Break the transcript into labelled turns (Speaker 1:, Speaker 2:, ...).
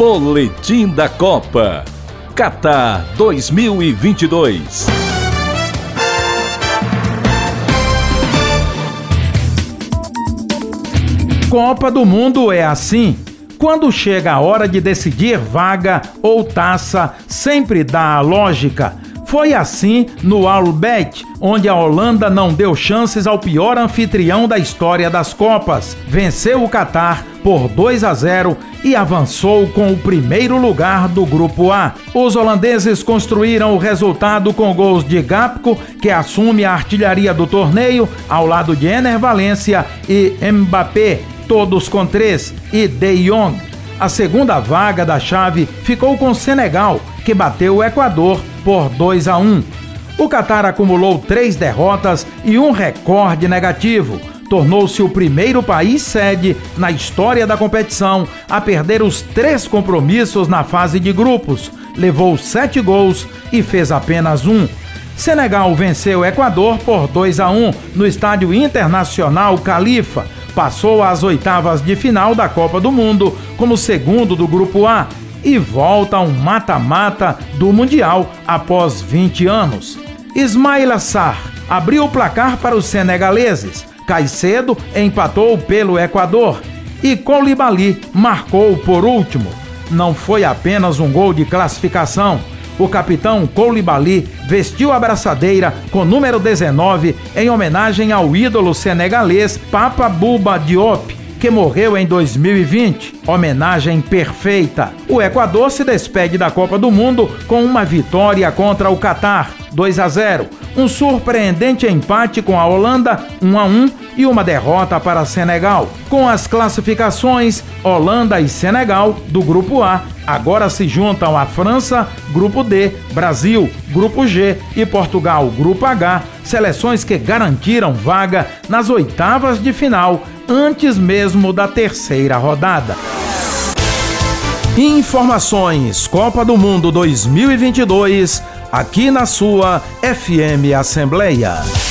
Speaker 1: Boletim da Copa. Qatar 2022.
Speaker 2: Copa do Mundo é assim. Quando chega a hora de decidir vaga ou taça, sempre dá a lógica. Foi assim no Albert, onde a Holanda não deu chances ao pior anfitrião da história das Copas. Venceu o Catar por 2 a 0 e avançou com o primeiro lugar do grupo A. Os holandeses construíram o resultado com gols de Gapco, que assume a artilharia do torneio, ao lado de Ener Valência e Mbappé, todos com três, e De Jong. A segunda vaga da chave ficou com Senegal, que bateu o Equador por 2 a 1. O Catar acumulou três derrotas e um recorde negativo. Tornou-se o primeiro país sede na história da competição a perder os três compromissos na fase de grupos. Levou sete gols e fez apenas um. Senegal venceu o Equador por 2 a 1 no estádio internacional Califa. Passou às oitavas de final da Copa do Mundo como segundo do grupo A e volta a um mata-mata do Mundial após 20 anos. Ismail Assar abriu o placar para os senegaleses. Caicedo empatou pelo Equador e Colibali marcou por último. Não foi apenas um gol de classificação. O capitão Colibali vestiu a braçadeira com número 19 em homenagem ao ídolo senegalês Papa Buba Diop que morreu em 2020. Homenagem perfeita. O Equador se despede da Copa do Mundo com uma vitória contra o Catar, 2 a 0. Um surpreendente empate com a Holanda, 1 a 1 e uma derrota para Senegal. Com as classificações, Holanda e Senegal do grupo A agora se juntam a França, grupo D, Brasil, grupo G e Portugal, grupo H, seleções que garantiram vaga nas oitavas de final antes mesmo da terceira rodada. Informações Copa do Mundo 2022 aqui na sua FM Assembleia.